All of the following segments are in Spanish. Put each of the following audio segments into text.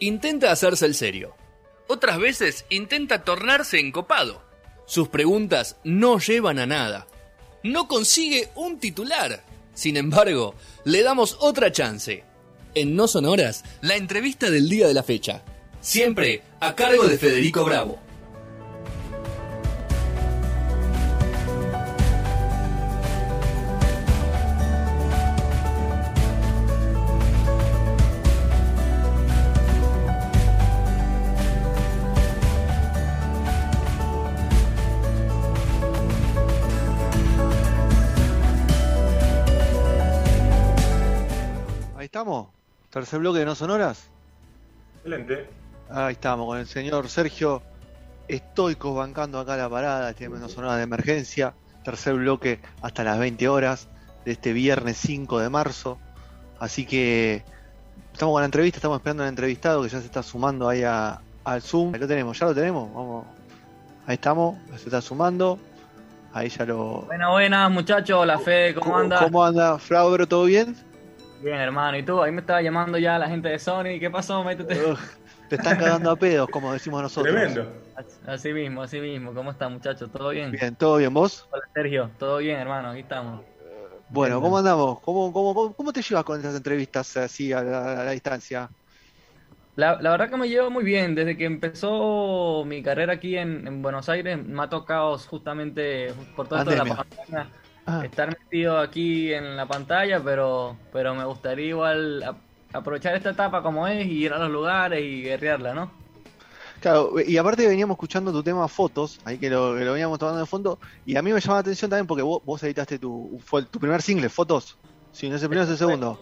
intenta hacerse el serio. Otras veces intenta tornarse encopado. Sus preguntas no llevan a nada. No consigue un titular. Sin embargo, le damos otra chance. En No Sonoras, la entrevista del día de la fecha. Siempre a cargo de Federico Bravo. Estamos. Tercer bloque de No Sonoras. Excelente. Ahí estamos con el señor Sergio estoicos bancando acá la parada. Tiene No Sonoras de emergencia. Tercer bloque hasta las 20 horas de este viernes 5 de marzo. Así que estamos con la entrevista. Estamos esperando al entrevistado que ya se está sumando ahí a- al Zoom. Ahí lo tenemos, ya lo tenemos. Vamos. Ahí estamos. Se está sumando. Ahí ya lo. Buenas, buenas, muchachos. La Fede, ¿cómo anda? ¿Cómo anda, Fraubro? ¿Todo bien? Bien, hermano. ¿Y tú? Ahí me estaba llamando ya la gente de Sony. ¿Qué pasó? Métete. Te están cagando a pedos, como decimos nosotros. Tremendo. Así mismo, así mismo. ¿Cómo están, muchachos? ¿Todo bien? Bien, ¿todo bien vos? Hola, Sergio. ¿Todo bien, hermano? Aquí estamos. Bueno, ¿cómo andamos? ¿Cómo, cómo, cómo, cómo te llevas con estas entrevistas así a la, a la distancia? La, la verdad que me llevo muy bien. Desde que empezó mi carrera aquí en, en Buenos Aires, me ha tocado justamente por todo esto de la Pandemia. Ah, estar metido aquí en la pantalla, pero, pero me gustaría igual a- aprovechar esta etapa como es y ir a los lugares y guerrearla, ¿no? claro, y aparte veníamos escuchando tu tema Fotos, ahí que lo, que lo veníamos tomando de fondo, y a mí me llama la atención también porque vos, vos editaste tu, fue tu primer single, Fotos. Sí, no es el primero, es el segundo.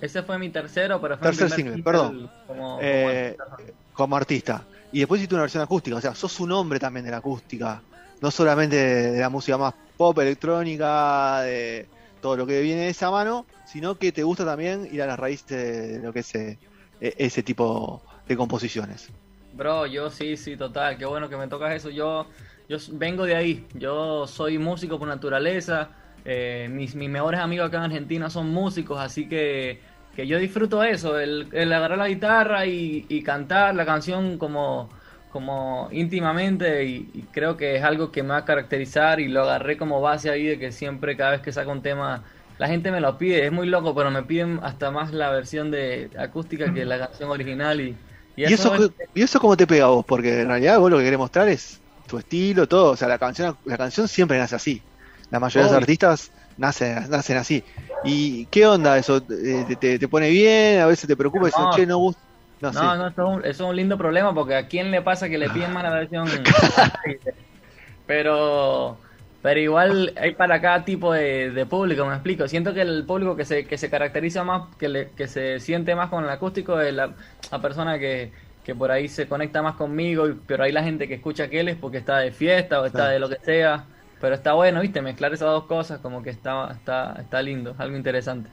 Ese fue mi tercero, pero fue mi Tercer primer single, perdón. Como, como Eh, artista. como artista. Y después hiciste una versión acústica, o sea, sos un hombre también de la acústica. No solamente de, de la música más pop, electrónica, de todo lo que viene de esa mano, sino que te gusta también ir a las raíces de lo que es eh, e- ese tipo de composiciones. Bro, yo sí, sí, total. Qué bueno que me tocas eso. Yo, yo vengo de ahí. Yo soy músico por naturaleza. Eh, mis, mis mejores amigos acá en Argentina son músicos, así que, que yo disfruto eso, el, el agarrar la guitarra y cantar la canción como, como íntimamente y, y creo que es algo que me va a caracterizar y lo agarré como base ahí de que siempre cada vez que saco un tema la gente me lo pide, es muy loco, pero me piden hasta más la versión de acústica que la canción original y, y ¿Y eso, es- ¿Y eso cómo te pega a vos? Porque en realidad vos lo que querés mostrar es tu estilo, todo. O sea, la canción, la canción siempre nace así. La mayoría de los artistas nacen, nacen así. ¿Y qué onda eso? Eh, ¿Te, te, te pone bien? ¿A veces te preocupa? y dices, No. che, no gusta? No, No, sí. no, eso es, un, eso es un lindo problema porque a quién le pasa que le piden más la versión. pero, pero igual hay para cada tipo de, de público, me explico. Siento que el público que se, que se caracteriza más, que, le- que se siente más con el acústico es la, la persona que, que por ahí se conecta más conmigo, pero hay la gente que escucha aquel es porque está de fiesta o está de lo que sea. Pero está bueno, ¿viste? Mezclar esas dos cosas como que está, está, está lindo, algo interesante.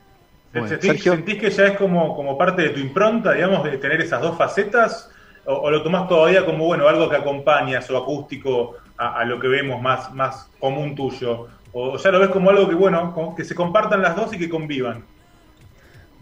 Bueno, ¿Sentís, Sergio. sentís que ya es como, como parte de tu impronta, digamos, de tener esas dos facetas? ¿O, o lo tomás todavía como, bueno, algo que acompañas o acústico a, a lo que vemos más, más común tuyo? ¿O ya lo ves como algo que, bueno, como que se compartan las dos y que convivan?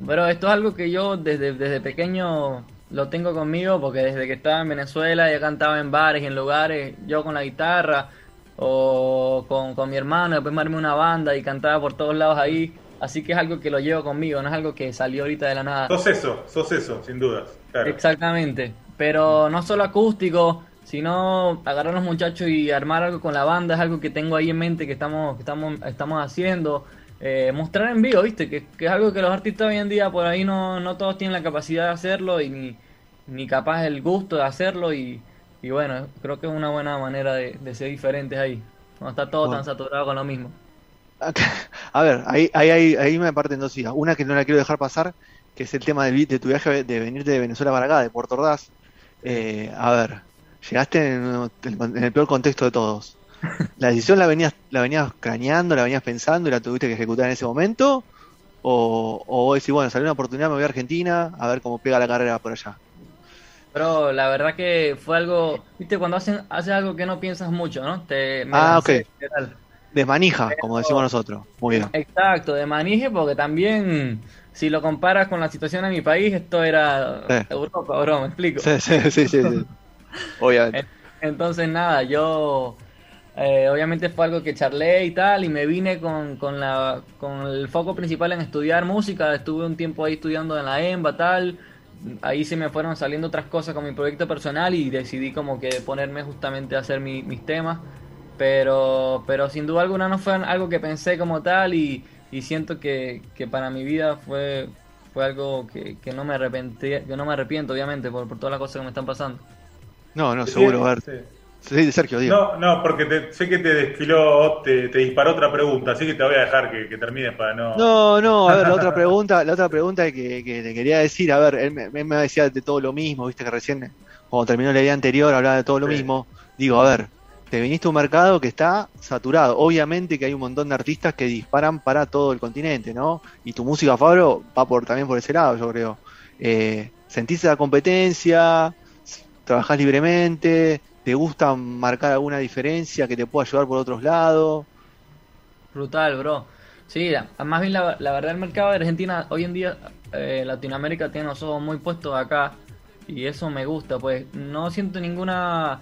Pero esto es algo que yo desde, desde pequeño lo tengo conmigo porque desde que estaba en Venezuela ya cantaba en bares y en lugares, yo con la guitarra o con, con mi hermano, después me armé una banda y cantaba por todos lados ahí, así que es algo que lo llevo conmigo, no es algo que salió ahorita de la nada. Sos eso, sos eso, sin dudas. Claro. Exactamente, pero no solo acústico, sino agarrar a los muchachos y armar algo con la banda, es algo que tengo ahí en mente que estamos, que estamos, estamos haciendo. Eh, mostrar en vivo, ¿viste? Que, que es algo que los artistas hoy en día por ahí no, no todos tienen la capacidad de hacerlo y ni, ni capaz el gusto de hacerlo y, y bueno, creo que es una buena manera de, de ser diferentes ahí, cuando está todo Bueno. tan saturado con lo mismo. A ver, ahí, ahí, ahí, me parten dos ideas. Una que no la quiero dejar pasar, que es el tema del de, tu viaje de venirte de Venezuela para acá, de Puerto Ordaz. Eh, a ver, llegaste en, en el peor contexto de todos. ¿La decisión la venías, la venías craneando, la venías pensando y la tuviste que ejecutar en ese momento? ¿O, o vos decís, bueno, salió una oportunidad, me voy a Argentina a ver cómo pega la carrera por allá? Pero la verdad que fue algo, viste, cuando hacen, haces algo que no piensas mucho, ¿no? Te, me Ah, ok. literal. Desmanija, como decimos nosotros. Muy bien. Exacto, de manije porque también si lo comparas con la situación en mi país, esto era Europa, bro, ¿me explico? Sí, sí, sí, sí, obviamente. Entonces, nada, yo eh, obviamente fue algo que charlé y tal, y me vine con, con, la, con el foco principal en estudiar música, estuve un tiempo ahí estudiando en la EMBA, tal, ahí se me fueron saliendo otras cosas con mi proyecto personal y decidí como que ponerme justamente a hacer mis temas, pero, pero sin duda alguna no fue algo que pensé como tal y, y siento que, que, para mi vida fue, fue algo que, que, no me arrepentí, que no me arrepiento obviamente por, por todas las cosas que me están pasando. No, no, seguro, a ver. Sí. Sergio, digo. No, no, porque sé que te desfiló, te, te, disparó otra pregunta, así que te voy a dejar que, que, termines para no. No, no, a ver, la otra pregunta, la otra pregunta que, que te quería decir, a ver, él me, me, decía de todo lo mismo, viste que recién, cuando terminó la idea anterior, hablaba de todo lo mismo. Digo, a ver, te viniste a un mercado que está saturado. Obviamente que hay un montón de artistas que disparan para todo el continente, ¿no? Y tu música, Fabro, va por también por ese lado, yo creo. Eh, ¿Sentís la competencia? trabajás libremente, te gusta marcar alguna diferencia que te pueda ayudar por otros lados. Brutal, bro. Sí, más bien la, verdad el mercado de Argentina hoy en día, eh, Latinoamérica tiene los ojos muy puestos acá y eso me gusta, pues no siento ninguna,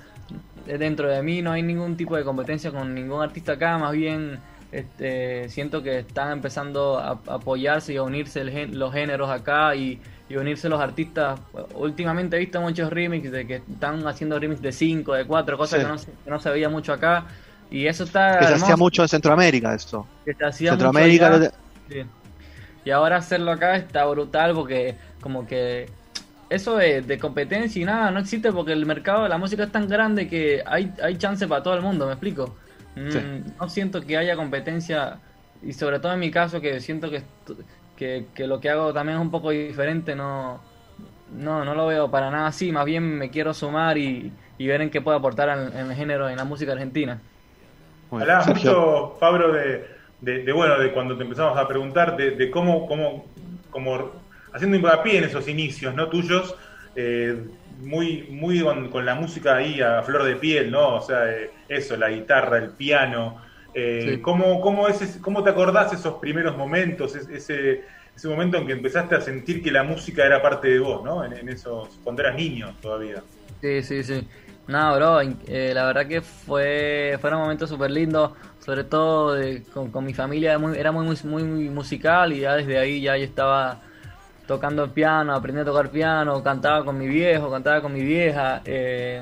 dentro de mí no hay ningún tipo de competencia con ningún artista acá, más bien este, siento que están empezando a, apoyarse y a unirse los géneros acá y y unirse los artistas. Últimamente he visto muchos remixes de que están haciendo remix de 5, de 4, cosas que, no, que, no, se veía mucho acá. Y eso está. Que se hacía mucho en Centroamérica, esto. Que se hacía Centroamérica. sí. Y ahora hacerlo acá está brutal porque, como que. Eso de, de, competencia y nada no existe porque el mercado de la música es tan grande que hay, hay chance para todo el mundo, ¿me explico? Mm, no siento que haya competencia y sobre todo en mi caso que siento que que, lo que hago también es un poco diferente, no, no, no lo veo para nada así, más bien me quiero sumar y, ver en qué puedo aportar en, el género, en la música argentina. Hablabas mucho, Fabro, de, de, bueno, de cuando te empezamos a preguntar de, cómo, cómo, cómo, haciendo hincapié en esos inicios, ¿no? Tuyos, eh, muy, muy con, la música ahí a flor de piel, ¿no? O sea, eh, eso, la guitarra, el piano, eh, ¿cómo, cómo, es, ¿Cómo te acordás esos primeros momentos, ese, ese momento en que empezaste a sentir que la música era parte de vos, ¿no? En, esos, cuando eras niño todavía. Sí, sí, sí. No, bro, eh, la verdad que fue fueron momentos súper lindos, sobre todo con, mi familia era muy, muy, muy musical y ya desde ahí ya yo estaba tocando piano, aprendí a tocar piano, cantaba con mi viejo, cantaba con mi vieja. Eh,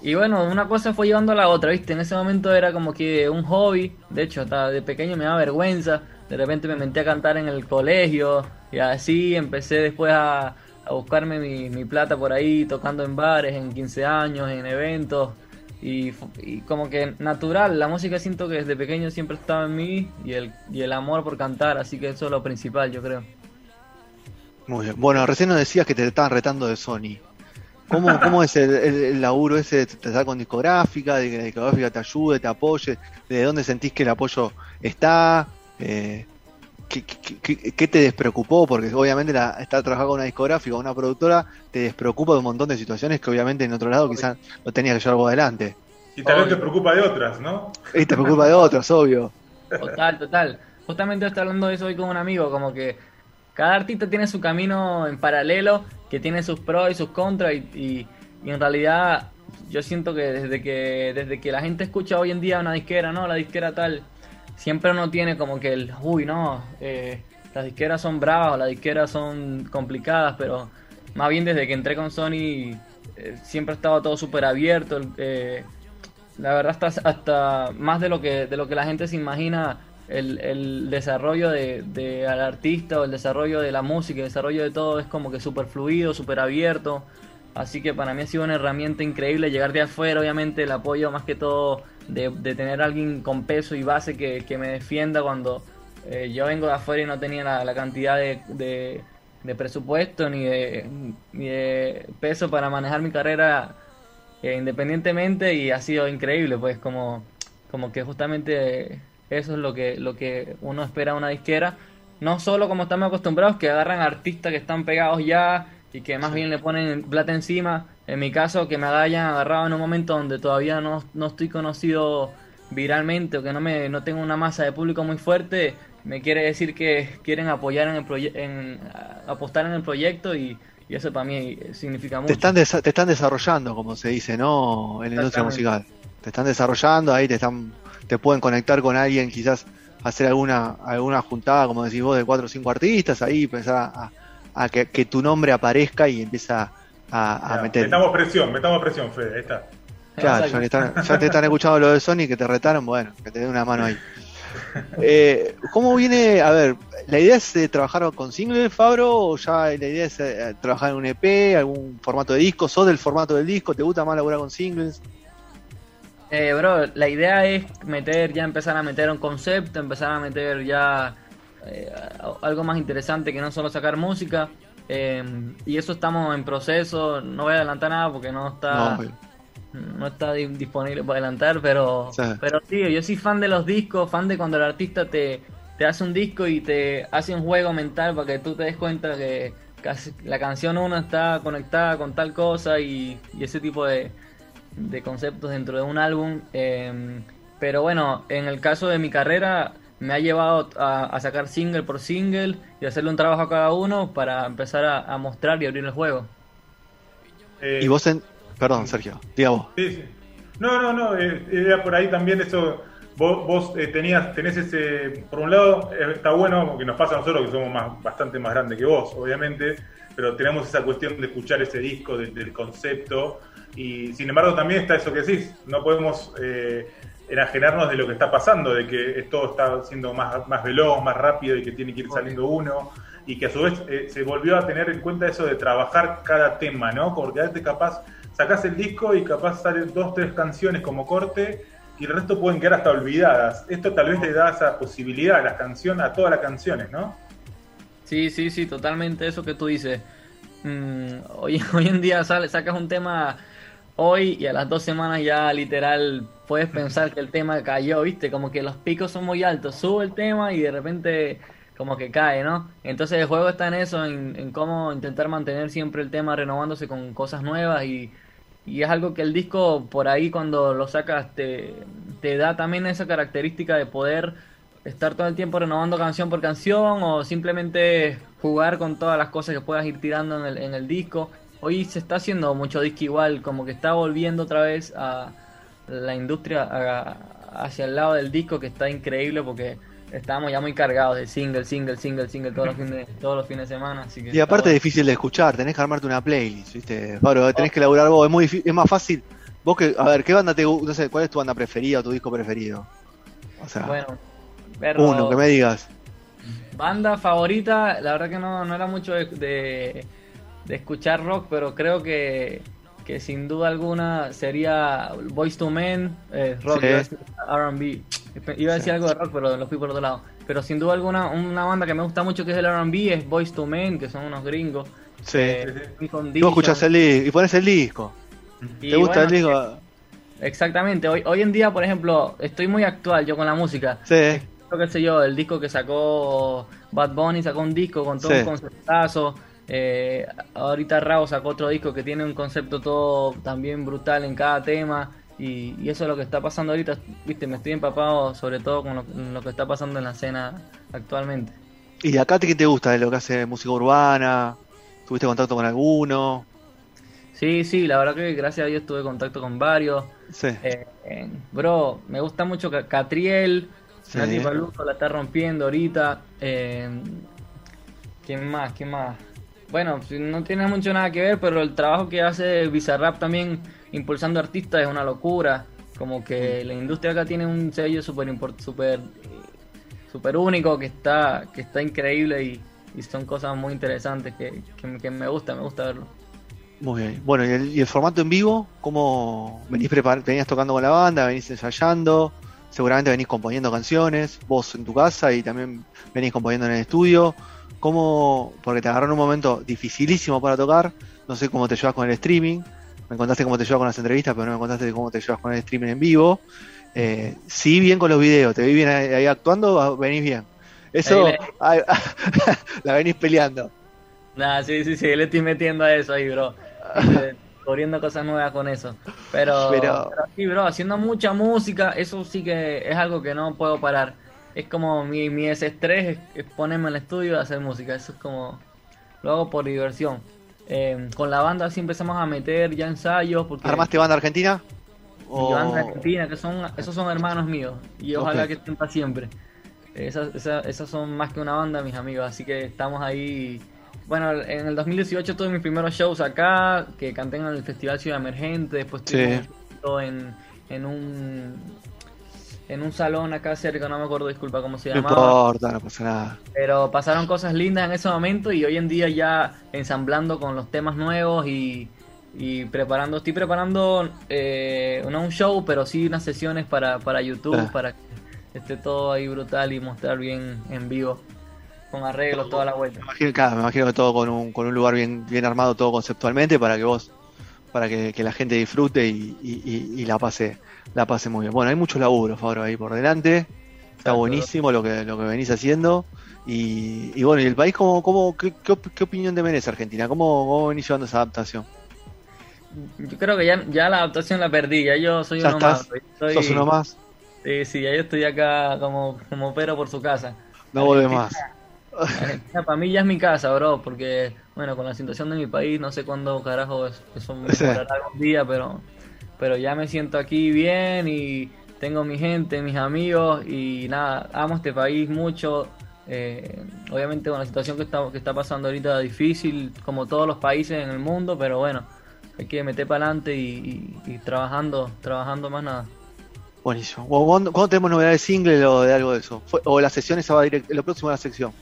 y bueno, una cosa fue llevando a la otra, ¿viste? En ese momento era como que un hobby, de hecho, hasta de pequeño me daba vergüenza, de repente me metí a cantar en el colegio y así empecé después a, buscarme mi, plata por ahí, tocando en bares, en 15 años, en eventos. Y, como que natural, la música siento que desde pequeño siempre estaba en mí y el, y el amor por cantar, así que eso es lo principal, yo creo. Muy bien. Bueno, recién nos decías que te estaban retando de Sony. ¿Cómo, cómo es el, laburo ese? ¿Te da con discográfica? ¿De que la discográfica te ayude, te apoye? ¿De dónde sentís que el apoyo está? Eh, ¿qué, te despreocupó? Porque obviamente la, estar trabajando con una discográfica o una productora te despreocupa de un montón de situaciones que obviamente en otro lado quizás no tenías que llevar vos adelante. Y tal vez te preocupa de otras, ¿no? Y te preocupa de otras, obvio. Total, total. Justamente estoy hablando de eso hoy con un amigo, como que cada artista tiene su camino en paralelo que tiene sus pros y sus contras y, en realidad yo siento que desde que desde que la gente escucha hoy en día una disquera, no, la disquera tal, siempre uno tiene como que el, uy, no, eh, las disqueras son bravas las disqueras son complicadas, pero más bien desde que entré con Sony eh, siempre ha estado todo súper abierto, eh, la verdad hasta, hasta más de lo que de lo que la gente se imagina el, el desarrollo de, de, al artista o el desarrollo de la música, el desarrollo de todo es como que súper fluido, súper abierto. Así que para mí ha sido una herramienta increíble llegar de afuera, obviamente el apoyo más que todo de, de tener alguien con peso y base que, que me defienda cuando eh, yo vengo de afuera y no tenía la, la cantidad de, de, de, presupuesto ni de, ni de peso para manejar mi carrera eh, independientemente y ha sido increíble, pues como, como que justamente eso es lo que, lo que uno espera de una disquera. No solo como estamos acostumbrados, que agarran artistas que están pegados ya y que más bien le ponen plata encima. En mi caso, que me hayan agarrado en un momento donde todavía no, no estoy conocido viralmente o que no me no tengo una masa de público muy fuerte me quiere decir que quieren apoyar en el proyecto, apostar en el proyecto y, eso para mí significa mucho. Te están, te están desarrollando, como se dice, ¿no? En la industria musical. Te están desarrollando, ahí te están te pueden conectar con alguien, quizás hacer alguna alguna juntada, como decís vos, de cuatro o cinco artistas, ahí pensar a, que, tu nombre aparezca y empieza a, a meter. Metamos presión, metamos presión, Fede, ahí está. Claro, ya, te están escuchando lo de Sony que te retaron, bueno, que te den una mano ahí. Eh, ¿Cómo viene? A ver, ¿la idea es eh, trabajar con singles, Fabro? ¿O ya la idea es eh, trabajar en un EP, algún formato de disco? ¿Sos del formato del disco? ¿Te gusta más laburar con singles? Eh, bro, la idea es meter, ya empezar a meter un concepto, empezar a meter ya algo más interesante que no solo sacar música. y eso estamos en proceso, no voy a adelantar nada porque no está no está disponible para adelantar, pero sí. pero sí, yo soy fan de los discos, fan de cuando el artista te, te hace un disco y te hace un juego mental para que tú te des cuenta que la canción uno está conectada con tal cosa y, ese tipo de, de, conceptos dentro de un álbum. Em, pero bueno, en el caso de mi carrera me ha llevado a, sacar single por single y hacerle un trabajo a cada uno para empezar a, mostrar y abrir el juego. Eh, ¿Y vos en, Perdón, Sergio, digamos. Sí, sí. No, no, no, eh, era por ahí también eso. Vos, vos eh, tenías, tenés ese, por un lado, está bueno, porque nos pasa a nosotros que somos más, bastante más grandes que vos, obviamente, pero tenemos esa cuestión de escuchar ese disco, del concepto, y sin embargo también está eso que decís, no podemos enajenarnos de lo que está pasando, de que todo está siendo más, más veloz, más rápido y que tiene que ir saliendo uno, y que a su vez se volvió a tener en cuenta eso de trabajar cada tema, ¿no? Porque a veces capaz sacás el disco y capaz salen dos, tres canciones como corte y el resto pueden quedar hasta olvidadas. Esto tal vez te da esa posibilidad a las canciones, a todas las canciones, ¿no? Sí, sí, sí, totalmente eso que tú dices. Mm, hoy, hoy en día sale, sacas un tema hoy y a las dos semanas ya literal puedes pensar que el tema cayó, ¿viste? Como que los picos son muy altos, sube el tema y de repente como que cae, ¿no? Entonces el juego está en eso, en, en cómo intentar mantener siempre el tema renovándose con cosas nuevas y es algo que el disco por ahí cuando lo sacas te da también esa característica de poder estar todo el tiempo renovando canción por canción o simplemente jugar con todas las cosas que puedas ir tirando en el, en el disco. Hoy se está haciendo mucho disco igual, como que está volviendo otra vez a la industria hacia el lado del disco que está increíble porque estábamos ya muy cargados de single, single, single, single todos los fines, todos los fines de semana. Así que y aparte es difícil de escuchar, tenés que armarte una playlist, ¿viste? Pablo, tenés que elaborar vos, es muy es más fácil. Vos que, a ver, ¿qué banda te no sé, cuál es tu banda preferida o tu disco preferido? O sea, bueno, uno, que me digas. Banda favorita, la verdad que no, no era mucho de, de, escuchar rock, pero creo que, que sin duda alguna sería Voice to Men, eh, rock, R&B. Iba a decir algo de rock, pero lo fui por otro lado. Pero sin duda alguna, una banda que me gusta mucho que es el R&B es Boys to Men, que son unos gringos. Sí. Eh, y vos escuchás el disco y pones el disco. ¿Te gusta el disco? Exactamente. Hoy, hoy en día, por ejemplo, estoy muy actual yo con la música. Sí. Lo que sé yo, el disco que sacó Bad Bunny sacó un disco con todo un conceptazo. Eh, ahorita Rao sacó otro disco que tiene un concepto todo también brutal en cada tema. Y, eso es lo que está pasando ahorita, viste, me estoy empapado sobre todo con lo, que está pasando en la escena actualmente. ¿Y de acá qué te gusta de lo que hace música urbana? ¿Tuviste contacto con alguno? Sí, sí, la verdad que gracias a Dios tuve contacto con varios. Sí. Eh, bro, me gusta mucho Catriel, sí. Nati Paluso la está rompiendo ahorita. Eh, ¿Quién más? ¿Quién más? Bueno, no tiene mucho nada que ver, pero el trabajo que hace Bizarrap también impulsando artistas es una locura. Como que la industria acá tiene un sello súper super, super único que está, que está increíble y, son cosas muy interesantes que, que, me gusta, me gusta verlo. Muy bien. Bueno, ¿y el, formato en vivo? ¿Cómo venís venías tocando con la banda, venís ensayando? Seguramente venís componiendo canciones, vos en tu casa y también venís componiendo en el estudio. ¿Cómo? Porque te agarró en un momento dificilísimo para tocar. No sé cómo te llevas con el streaming. Me contaste cómo te llevas con las entrevistas, pero no me contaste cómo te llevas con el streaming en vivo. Eh, sí, bien con los videos, te vi bien ahí, actuando, venís bien. Eso, la venís peleando. Nah, sí, sí, sí, le estoy metiendo a eso ahí, bro. Corriendo cosas nuevas con eso. Pero, pero... sí, bro, haciendo mucha música, eso sí que es algo que no puedo parar. es como mi, mi desestrés, es, ponerme en el estudio y hacer música. Eso es como, lo hago por diversión. Eh, con la banda sí empezamos a meter ya ensayos. Porque ¿Armaste banda argentina? banda argentina, que son, esos son hermanos míos. Y ojalá Ok. que estén para siempre. Esas, esas, esas son más que una banda, mis amigos. Así que estamos ahí. Bueno, en el 2018 tuve mis primeros shows acá, que canté en el Festival Ciudad Emergente. Después Sí. un show en, en un en un salón acá cerca, no me acuerdo, disculpa cómo se No llamaba. importa, no pasa nada. Pero pasaron cosas lindas en ese momento y hoy en día ya ensamblando con los temas nuevos y, y preparando, estoy preparando eh, no un show, pero sí unas sesiones para, para YouTube, Ah. para que esté todo ahí brutal y mostrar bien en vivo, con arreglos, toda la vuelta. Me imagino, claro, me imagino que todo con un, con un lugar bien, bien armado, todo conceptualmente, para que vos, para que, que la gente disfrute y, y- y- y la pase, la pase muy bien. Bueno, hay mucho laburo, Fabro, ahí por delante. Está buenísimo lo que, lo que venís haciendo. Y, y bueno, ¿y el país cómo, cómo, qué, qué op- qué opinión te merece Argentina? ¿Cómo, ¿Cómo venís llevando esa adaptación? Yo creo que ya, ya la adaptación la perdí, ya yo soy ¿Ya uno estás? más. soy- ¿Sos uno más? Sí, sí, ya yo estoy acá como, como pero por su casa. No vuelve más. Argentina para mí ya es mi casa, bro, porque, bueno, con la situación de mi país, no sé cuándo carajo es- eso me mejorará algún día, pero, pero ya me siento aquí bien y tengo mi gente, mis amigos y nada, amo este país mucho. Eh, obviamente con la situación que está, que está pasando ahorita difícil, como todos los países en el mundo, pero bueno, hay que meter para adelante y, y- y trabajando, trabajando más nada. Buenísimo. ¿Cu- ¿Cuándo, cuándo tenemos novedades de single o de algo de eso? ¿O la sección esa va directo? Lo próximo a la sección.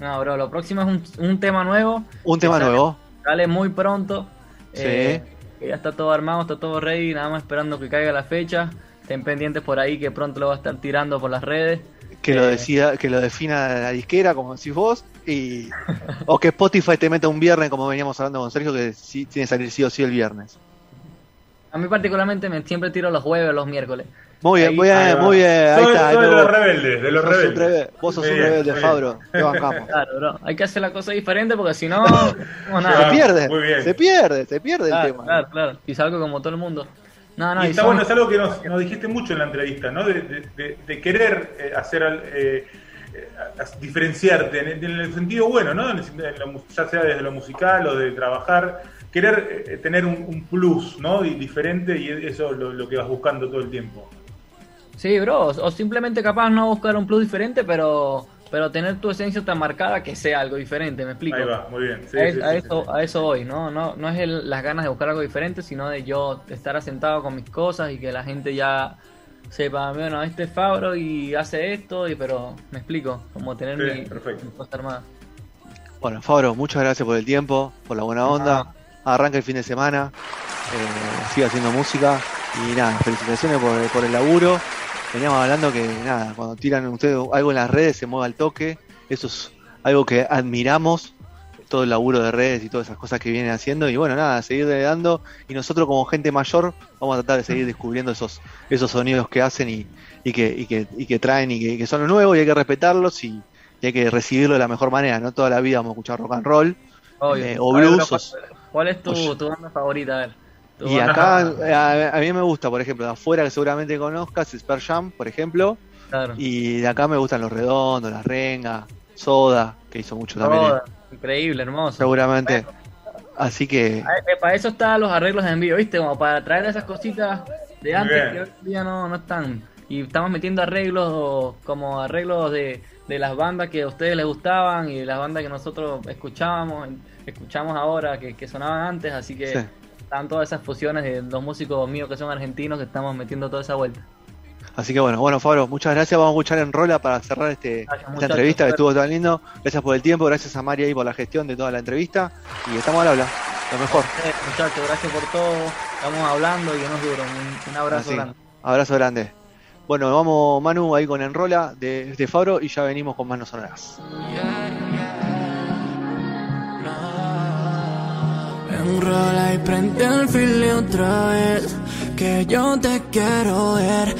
No, bro, lo próximo es un, un tema nuevo. Un tema nuevo. Sale muy pronto. Sí. eh, que ya está todo armado, está todo ready, nada más esperando que caiga la fecha. Estén pendientes por ahí que pronto lo va a estar tirando por las redes. que lo Eh, decida, que lo defina la disquera, como decís vos, y o que Spotify te meta un viernes, como veníamos hablando con Sergio, que sí, tiene que salir sí o sí el viernes. A mí particularmente me siempre tiro los jueves o los miércoles. Muy bien, Ahí- muy Ahí bien, va. muy bien, ahí Soy- está. ahí soy de los rebeldes, de los rebeldes. rebe- vos sos un rebelde, bien. Fabro, te bancamos. Claro, bro. Hay que hacer la cosa diferente porque si no, no Se nada. pierde, muy bien. se pierde, se pierde el tema. claro, claro. Y salgo como todo el mundo. No, no, y y está son- bueno, es algo que nos, nos dijiste mucho en la entrevista, ¿no? De, de- de- de querer eh, hacer, eh, diferenciarte en, en el sentido bueno, ¿no? En el- en lo mu- ya sea desde lo musical o de trabajar, querer eh, tener un, un plus, ¿no? Y diferente y eso es lo, lo que vas buscando todo el tiempo. Sí, bro, o simplemente capaz no buscar un plus diferente, pero pero tener tu esencia tan marcada que sea algo diferente, me explico. Ahí va, muy bien. Sí, a, sí, a sí, eso, sí. a eso voy, ¿no? No, no es el- las ganas de buscar algo diferente, sino de yo estar asentado con mis cosas y que la gente ya sepa, bueno, este es Fabro y hace esto, y pero me explico, como tener Sí, mi, mi cosa armada. Bueno, Fabro, muchas gracias por el tiempo, por la buena onda. Arranca el fin de semana, eh, siga haciendo música y nada, felicitaciones por, por el laburo. Veníamos hablando que nada, cuando tiran ustedes algo en las redes se mueve al toque, eso es algo que admiramos, todo el laburo de redes y todas esas cosas que vienen haciendo. Y bueno, nada, seguir dando. Y nosotros como gente mayor vamos a tratar de seguir descubriendo esos, esos sonidos que hacen y, y que, y, que, y que traen y que, que son nuevos y hay que respetarlos y, hay que recibirlo de la mejor manera, no toda la vida vamos a escuchar rock and roll. Eh, o blues, ¿cuál, es tu, Oye. tu banda favorita? A ver. Tu Y banda- acá a, a mí me gusta, por ejemplo, de afuera que seguramente conozcas, Spare Jam, por ejemplo, Claro. y de acá me gustan los redondos, las rengas, Soda, que hizo mucho también, Toda. eh, Increíble, hermoso. seguramente. Así que, eh, Para eso están los arreglos en vivo, ¿viste? Como para traer esas cositas de antes bien. que hoy en día no, no están. Y estamos metiendo arreglos como arreglos de, de las bandas que a ustedes les gustaban y de las bandas que nosotros escuchábamos, escuchamos ahora, que, que sonaban antes. Así que Sí. están todas esas fusiones de los músicos míos que son argentinos que estamos metiendo toda esa vuelta. así que bueno, bueno, Fabro, muchas gracias. Vamos a escuchar en Rola para cerrar este, Gracias, esta entrevista que estuvo tan lindo. Gracias por el tiempo, gracias a Mari ahí por la gestión de toda la entrevista. Y estamos al habla, lo mejor. Muchachos, gracias por todo. Estamos hablando y que nos duro. Un, un abrazo Así, grande. abrazo grande. Bueno, vamos Manu ahí con Enrola de, de Fabro y ya venimos con manos sonoras. Enrola y prende el file otra vez Que yo te quiero ver